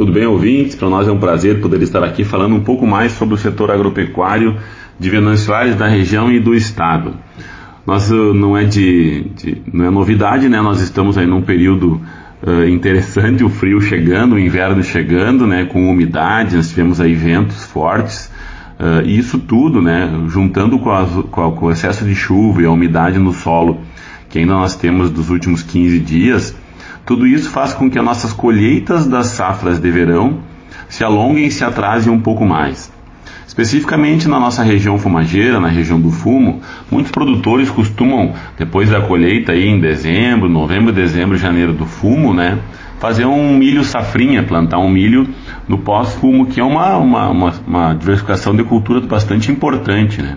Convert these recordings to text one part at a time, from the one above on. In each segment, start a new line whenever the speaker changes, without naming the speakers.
Tudo bem, ouvintes? Para nós é um prazer poder estar aqui falando um pouco mais sobre o setor agropecuário de Aires, da região e do estado. Nós uh, não é de, de, não é novidade, né? Nós estamos aí num período uh, interessante, o frio chegando, o inverno chegando, né? Com umidade, nós tivemos aí ventos fortes. Uh, e isso tudo, né? Juntando com, com, com o excesso de chuva e a umidade no solo que ainda nós temos dos últimos 15 dias, tudo isso faz com que as nossas colheitas das safras de verão se alonguem e se atrasem um pouco mais. Especificamente na nossa região fumageira, na região do fumo, muitos produtores costumam, depois da colheita aí em dezembro, novembro, dezembro, janeiro do fumo, né, fazer um milho safrinha, plantar um milho no pós-fumo, que é uma, uma, uma, uma diversificação de cultura bastante importante, né.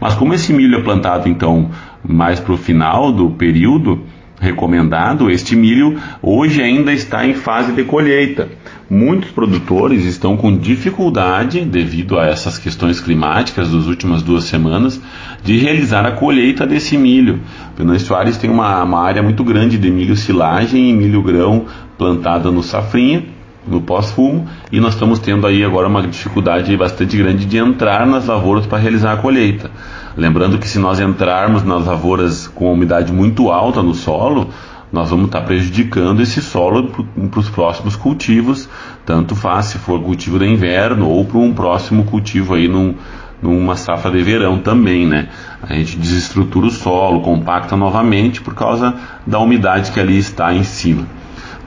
Mas como esse milho é plantado então mais para o final do período, recomendado, este milho hoje ainda está em fase de colheita. Muitos produtores estão com dificuldade, devido a essas questões climáticas das últimas duas semanas, de realizar a colheita desse milho. Venâncio Soares tem uma, uma área muito grande de milho silagem e milho grão plantada no safrinha, no pós-fumo, e nós estamos tendo aí agora uma dificuldade bastante grande de entrar nas lavouras para realizar a colheita. Lembrando que se nós entrarmos nas lavouras com umidade muito alta no solo, nós vamos estar prejudicando esse solo para os próximos cultivos, tanto faz se for cultivo de inverno ou para um próximo cultivo aí num, numa safra de verão também, né? A gente desestrutura o solo, compacta novamente por causa da umidade que ali está em cima.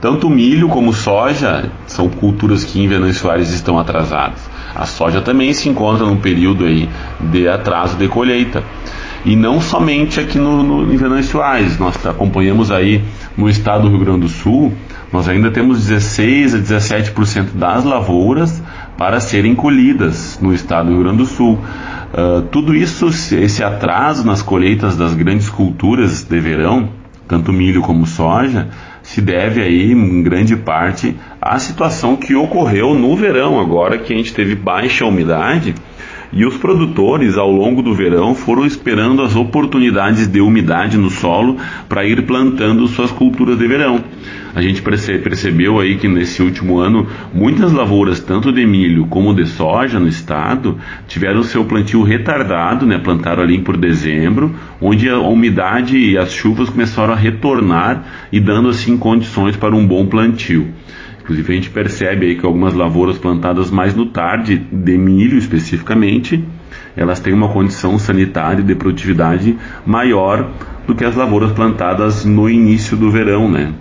Tanto milho como soja são culturas que em Soares estão atrasadas. A soja também se encontra num período aí de atraso de colheita. E não somente aqui no, no, em Soares, nós acompanhamos aí no estado do Rio Grande do Sul, nós ainda temos 16 a 17% das lavouras para serem colhidas no estado do Rio Grande do Sul. Uh, tudo isso, esse atraso nas colheitas das grandes culturas de verão, tanto milho como soja, se deve aí em grande parte à situação que ocorreu no verão agora que a gente teve baixa umidade e os produtores, ao longo do verão, foram esperando as oportunidades de umidade no solo para ir plantando suas culturas de verão. A gente percebeu aí que nesse último ano, muitas lavouras, tanto de milho como de soja no estado, tiveram seu plantio retardado, né? plantaram ali por dezembro, onde a umidade e as chuvas começaram a retornar e dando assim condições para um bom plantio. Inclusive a gente percebe aí que algumas lavouras plantadas mais no tarde, de milho especificamente, elas têm uma condição sanitária e de produtividade maior do que as lavouras plantadas no início do verão, né?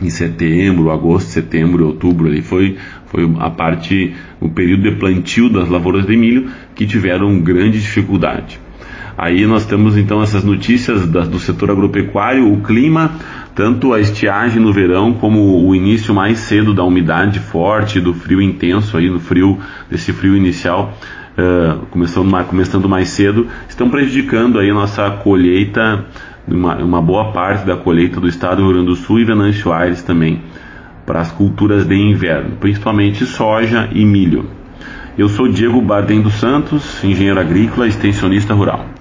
Em setembro, agosto, setembro, outubro, ali foi, foi a parte, o período de plantio das lavouras de milho que tiveram grande dificuldade. Aí nós temos então essas notícias da, do setor agropecuário, o clima, tanto a estiagem no verão como o início mais cedo da umidade forte, do frio intenso aí, no frio desse frio inicial, uh, começando, mais, começando mais cedo, estão prejudicando aí a nossa colheita, uma, uma boa parte da colheita do estado do Rio Grande do Sul e Venâncio Aires também, para as culturas de inverno, principalmente soja e milho. Eu sou Diego Bardem dos Santos, engenheiro agrícola e extensionista rural.